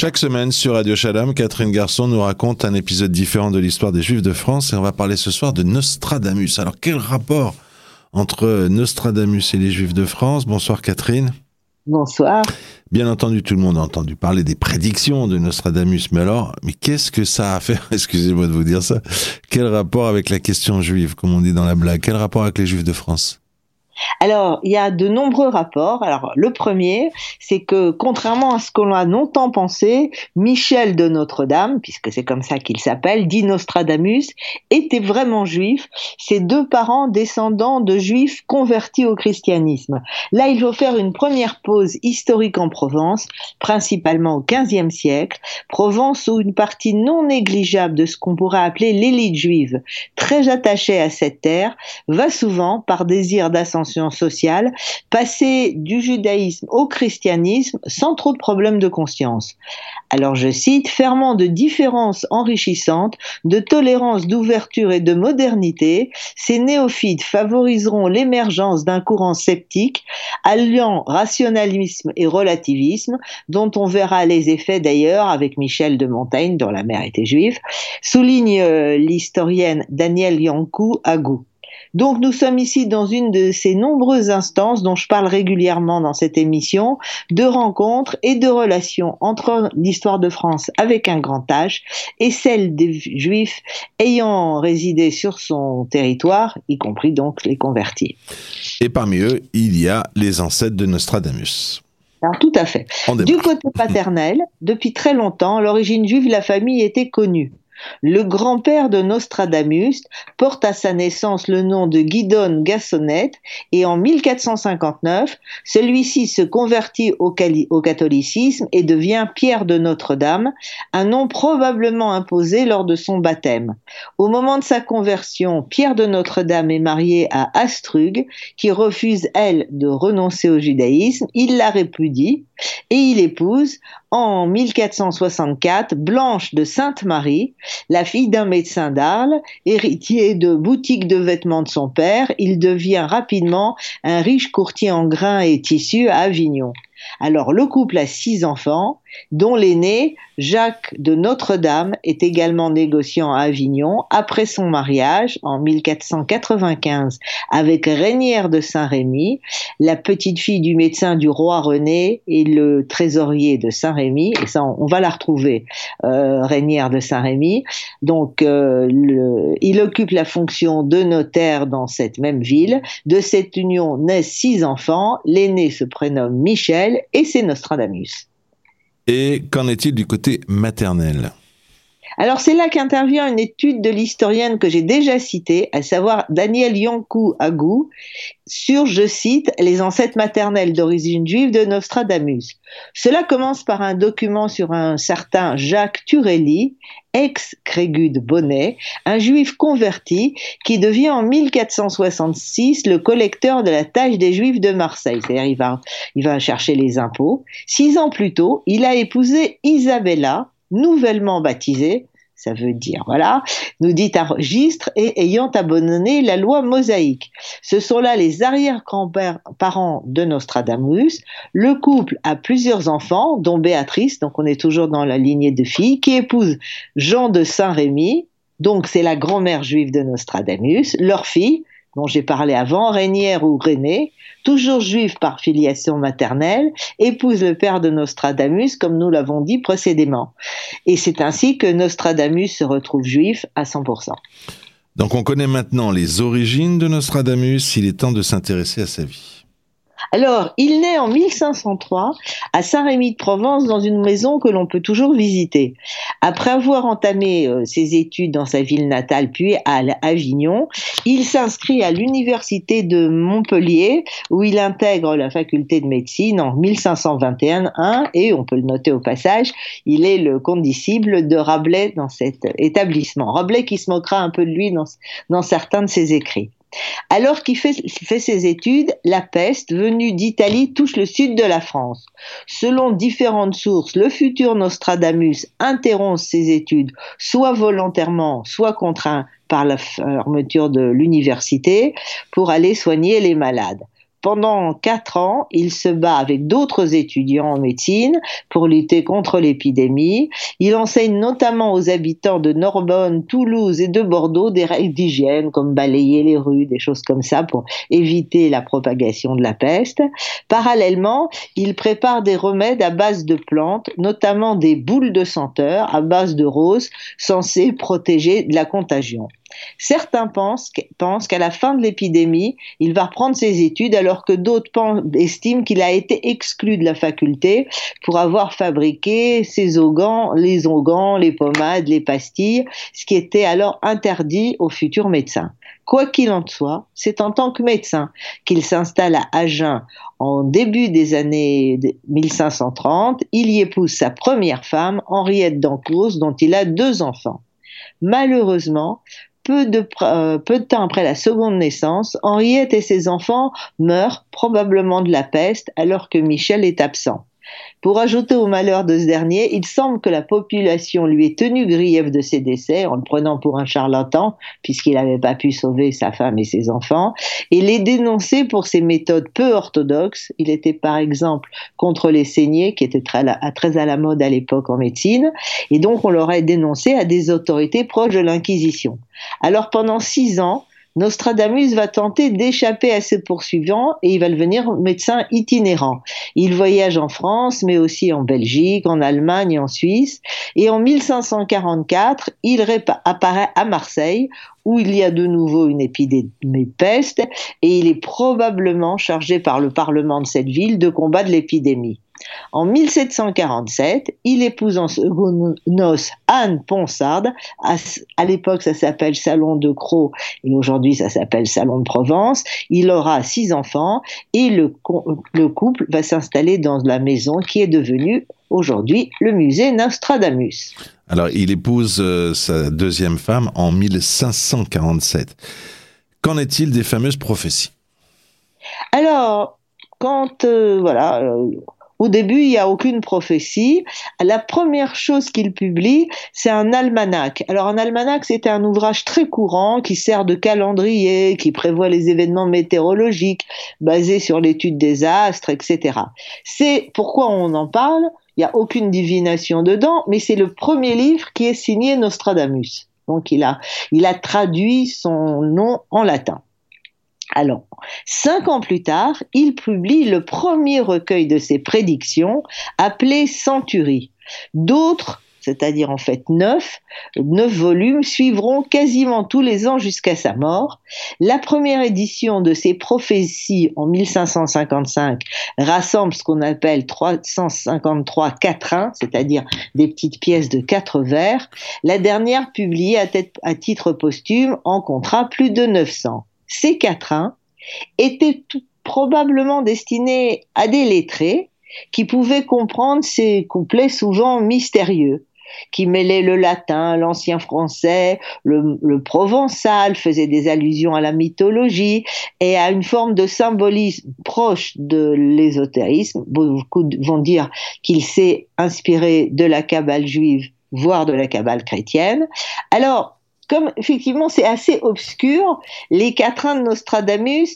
Chaque semaine sur Radio Shalom, Catherine Garçon nous raconte un épisode différent de l'histoire des Juifs de France et on va parler ce soir de Nostradamus. Alors quel rapport entre Nostradamus et les Juifs de France? Bonsoir Catherine. Bonsoir. Bien entendu, tout le monde a entendu parler des prédictions de Nostradamus, mais alors, mais qu'est-ce que ça a à faire? Excusez-moi de vous dire ça. Quel rapport avec la question juive, comme on dit dans la blague? Quel rapport avec les Juifs de France? Alors, il y a de nombreux rapports. Alors, le premier, c'est que contrairement à ce qu'on a longtemps pensé, Michel de Notre-Dame, puisque c'est comme ça qu'il s'appelle, dit Nostradamus, était vraiment juif. Ses deux parents descendants de juifs convertis au christianisme. Là, il faut faire une première pause historique en Provence, principalement au XVe siècle. Provence où une partie non négligeable de ce qu'on pourrait appeler l'élite juive, très attachée à cette terre, va souvent, par désir d'ascension, sociale, passer du judaïsme au christianisme sans trop de problèmes de conscience. Alors je cite, fermant de différences enrichissantes, de tolérance, d'ouverture et de modernité, ces néophytes favoriseront l'émergence d'un courant sceptique alliant rationalisme et relativisme, dont on verra les effets d'ailleurs avec Michel de Montaigne, dont la mère était juive, souligne euh, l'historienne Danielle Yankou Agou. Donc nous sommes ici dans une de ces nombreuses instances dont je parle régulièrement dans cette émission, de rencontres et de relations entre l'histoire de France avec un grand H et celle des juifs ayant résidé sur son territoire, y compris donc les convertis. Et parmi eux, il y a les ancêtres de Nostradamus. Alors, tout à fait. Du côté paternel, depuis très longtemps, l'origine juive de la famille était connue. Le grand-père de Nostradamus porte à sa naissance le nom de Guidon Gassonette et en 1459, celui-ci se convertit au, catholicisme et devient Pierre de Notre-Dame, un nom probablement imposé lors de son baptême. Au moment de sa conversion, Pierre de Notre-Dame est marié à Astrug, qui refuse, elle, de renoncer au judaïsme. Il la répudie et il épouse en 1464 Blanche de Sainte-Marie, la fille d'un médecin d'Arles, héritier de boutique de vêtements de son père. Il devient rapidement un riche courtier en grains et tissus à Avignon. Alors le couple a six enfants, dont l'aîné, Jacques de Notre-Dame, est également négociant à Avignon après son mariage en 1495 avec Régnière de Saint-Rémy, la petite fille du médecin du roi René et le trésorier de Saint-Rémy. Et ça, on va la retrouver, euh, de Saint-Rémy. Donc, euh, il occupe la fonction de notaire dans cette même ville. De cette union naissent six enfants. L'aîné se prénomme Michel et c'est Nostradamus. Et qu'en est-il du côté maternel? Alors c'est là qu'intervient une étude de l'historienne que j'ai déjà citée, à savoir Daniel Yankou Agou, sur, je cite, les ancêtres maternels d'origine juive de Nostradamus. Cela commence par un document sur un certain Jacques Turelli, ex-Crégut Bonnet, un juif converti qui devient en 1466 le collecteur de la tâche des juifs de Marseille. C'est-à-dire il va, il va chercher les impôts. Six ans plus tôt, il a épousé Isabella, nouvellement baptisée, ça veut dire, voilà, nous dit un registre et ayant abandonné la loi mosaïque. Ce sont là les arrière-grands-parents de Nostradamus. Le couple a plusieurs enfants, dont Béatrice, donc on est toujours dans la lignée de filles, qui épouse Jean de Saint-Rémy, donc c'est la grand-mère juive de Nostradamus, leur fille, dont j'ai parlé avant, Régnière ou René, toujours juive par filiation maternelle, épouse le père de Nostradamus, comme nous l'avons dit précédemment. Et c'est ainsi que Nostradamus se retrouve juif à 100%. Donc on connaît maintenant les origines de Nostradamus, il est temps de s'intéresser à sa vie. Alors, il naît en 1503 à Saint-Rémy de Provence dans une maison que l'on peut toujours visiter. Après avoir entamé euh, ses études dans sa ville natale puis à Avignon, il s'inscrit à l'université de Montpellier où il intègre la faculté de médecine en 1521 et on peut le noter au passage, il est le condisciple de Rabelais dans cet établissement. Rabelais qui se moquera un peu de lui dans certains de ses écrits. Alors qu'il fait, ses études, la peste venue d'Italie touche le sud de la France. Selon différentes sources, le futur Nostradamus interrompt ses études, soit volontairement, soit contraint par la fermeture de l'université, pour aller soigner les malades. Pendant quatre ans, il se bat avec d'autres étudiants en médecine pour lutter contre l'épidémie. Il enseigne notamment aux habitants de Narbonne, Toulouse et de Bordeaux des règles d'hygiène comme balayer les rues, des choses comme ça pour éviter la propagation de la peste. Parallèlement, il prépare des remèdes à base de plantes, notamment des boules de senteur à base de roses censées protéger de la contagion. Certains pensent, qu'à la fin de l'épidémie, il va reprendre ses études alors que d'autres estiment qu'il a été exclu de la faculté pour avoir fabriqué ses ogans, les ogans, les pommades, les pastilles, ce qui était alors interdit aux futurs médecins. Quoi qu'il en soit, c'est en tant que médecin qu'il s'installe à Agen en début des années 1530. Il y épouse sa première femme, Henriette d'Ancouz, dont il a deux enfants. Malheureusement, peu de, euh, peu de temps après la seconde naissance, Henriette et ses enfants meurent probablement de la peste alors que Michel est absent. Pour ajouter au malheur de ce dernier, il semble que la population lui ait tenu grief de ses décès en le prenant pour un charlatan, puisqu'il n'avait pas pu sauver sa femme et ses enfants, et les dénoncer pour ses méthodes peu orthodoxes. Il était par exemple contre les saignées, qui étaient très, très à la mode à l'époque en médecine, et donc on l'aurait dénoncé à des autorités proches de l'Inquisition. Alors pendant six ans, Nostradamus va tenter d'échapper à ses poursuivants et il va devenir médecin itinérant. Il voyage en France, mais aussi en Belgique, en Allemagne en Suisse. Et en 1544, il apparaît à Marseille, où il y a de nouveau une épidémie de peste, et il est probablement chargé par le Parlement de cette ville de combattre l'épidémie. En 1747, il épouse en seconde noces Anne Ponsarde. À, l'époque, ça s'appelle Salon de Croix et aujourd'hui, ça s'appelle Salon de Provence. Il aura six enfants et le, couple va s'installer dans la maison qui est devenue aujourd'hui le musée Nostradamus. Alors, il épouse euh, sa deuxième femme en 1547. Qu'en est-il des fameuses prophéties? Alors, quand euh, voilà, euh, au début, il n'y a aucune prophétie. La première chose qu'il publie, c'est un almanach. Alors un almanach, c'était un ouvrage très courant qui sert de calendrier, qui prévoit les événements météorologiques basés sur l'étude des astres, etc. C'est pourquoi on en parle? Il n'y a aucune divination dedans, mais c'est le premier livre qui est signé Nostradamus. Donc il a, il a traduit son nom en latin. Alors, cinq ans plus tard, il publie le premier recueil de ses prédictions, appelé Centurie. D'autres, c'est-à-dire en fait neuf, neuf volumes, suivront quasiment tous les ans jusqu'à sa mort. La première édition de ses prophéties en 1555 rassemble ce qu'on appelle 353 quatrains, c'est-à-dire des petites pièces de quatre vers. La dernière, publiée à, à titre posthume, en comptera plus de 900 ces quatrains étaient probablement destinés à des lettrés qui pouvaient comprendre ces couplets souvent mystérieux qui mêlaient le latin, l'ancien français, le, provençal, faisaient des allusions à la mythologie et à une forme de symbolisme proche de l'ésotérisme. Beaucoup vont dire qu'il s'est inspiré de la cabale juive, voire de la cabale chrétienne. Alors, comme effectivement c'est assez obscur, les quatrains de Nostradamus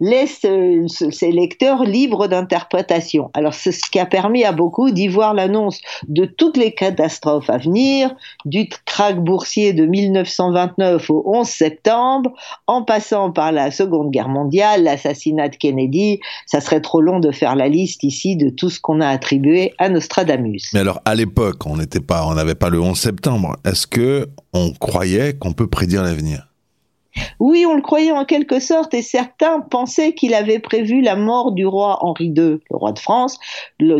laissent euh, ses lecteurs libres d'interprétation. Alors c'est ce qui a permis à beaucoup d'y voir l'annonce de toutes les catastrophes à venir, du krach boursier de 1929 au 11 septembre, en passant par la Seconde Guerre mondiale, l'assassinat de Kennedy. Ça serait trop long de faire la liste ici de tout ce qu'on a attribué à Nostradamus. Mais alors à l'époque, on n'était pas, on n'avait pas le 11 septembre. Est-ce que on croyait qu'on peut prédire l'avenir. Oui, on le croyait en quelque sorte, et certains pensaient qu'il avait prévu la mort du roi Henri II, le roi de France,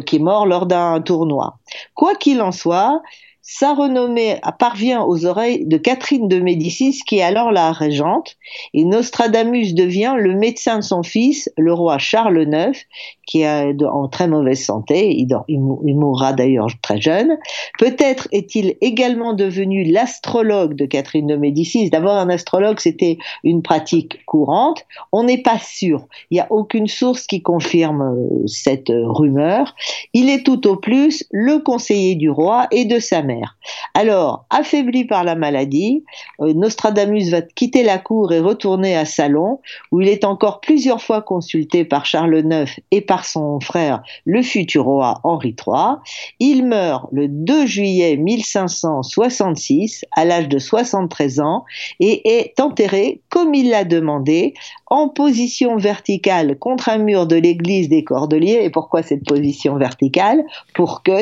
qui est mort lors d'un tournoi. Quoi qu'il en soit, sa renommée parvient aux oreilles de Catherine de Médicis, qui est alors la régente, et Nostradamus devient le médecin de son fils, le roi Charles IX, qui est en très mauvaise santé, il, mourra d'ailleurs très jeune. Peut-être est-il également devenu l'astrologue de Catherine de Médicis. D'abord, un astrologue, c'était une pratique courante. On n'est pas sûr. Il n'y a aucune source qui confirme euh, cette rumeur. Il est tout au plus le conseiller du roi et de sa mère. mère. Alors, affaibli par la maladie, euh, Nostradamus va quitter la cour et retourner à Salon, où il est encore plusieurs fois consulté par Charles IX et par son frère, le futur roi Henri III. Il meurt le 2 juillet 1566 à l'âge de 73 ans et est enterré, comme il l'a demandé, en position verticale contre un mur de l'église des Cordeliers. Et pourquoi cette position verticale? Pour que,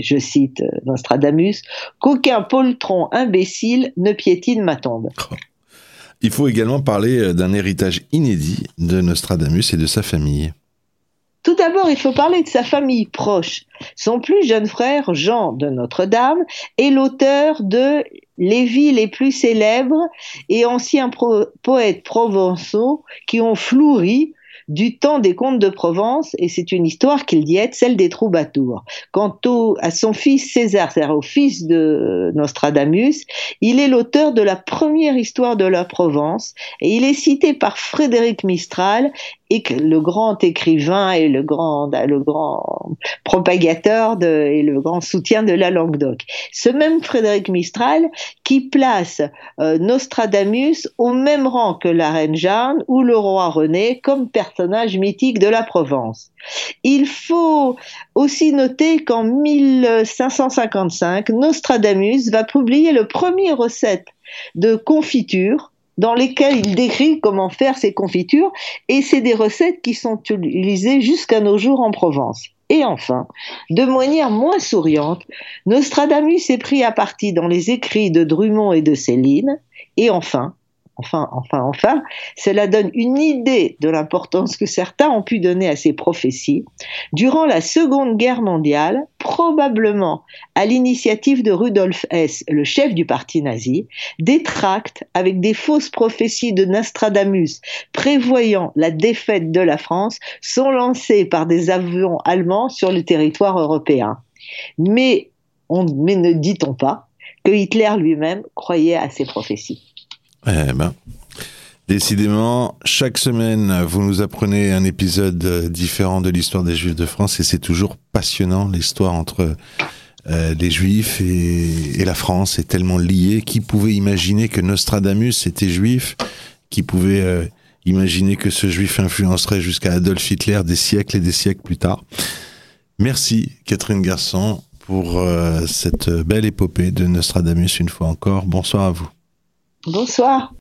je cite Nostradamus, qu'aucun poltron imbécile ne piétine ma tombe. Il faut également parler euh, d'un héritage inédit de Nostradamus et de sa famille. Tout d'abord, il faut parler de sa famille proche. Son plus jeune frère, Jean de Notre-Dame, est l'auteur de Les vies les plus célèbres et anciens poètes provençaux qui ont fleuri du temps des comtes de Provence, et c'est une histoire qu'il dit être celle des troubadours. Quant à son fils César, c'est-à-dire au fils de Nostradamus, il est l'auteur de la première histoire de la Provence, et il est cité par Frédéric Mistral et le grand écrivain et le grand, propagateur et le grand soutien de la Languedoc. Ce même Frédéric Mistral qui place euh, Nostradamus au même rang que la reine Jeanne ou le roi René comme personnage mythique de la Provence. Il faut aussi noter qu'en 1555, Nostradamus va publier le premier recette de confiture dans lesquels il décrit comment faire ces confitures, et c'est des recettes qui sont utilisées jusqu'à nos jours en Provence. Et enfin, de manière moins souriante, Nostradamus est pris à partie dans les écrits de Drummond et de Céline, et enfin, enfin, enfin, enfin, cela donne une idée de l'importance que certains ont pu donner à ces prophéties. Durant la Seconde Guerre mondiale, probablement à l'initiative de Rudolf Hess, le chef du parti nazi, des tracts avec des fausses prophéties de Nostradamus prévoyant la défaite de la France sont lancés par des avions allemands sur le territoire européen. Mais, mais ne dit-on pas que Hitler lui-même croyait à ces prophéties eh ben, décidément, chaque semaine, vous nous apprenez un épisode euh, différent de l'histoire des Juifs de France et c'est toujours passionnant, l'histoire entre euh, les Juifs et, la France est tellement liée. Qui pouvait imaginer que Nostradamus était juif? Qui pouvait euh, imaginer que ce juif influencerait jusqu'à Adolf Hitler des siècles et des siècles plus tard? Merci Catherine Garçon pour cette belle épopée de Nostradamus une fois encore. Bonsoir à vous. Bonsoir.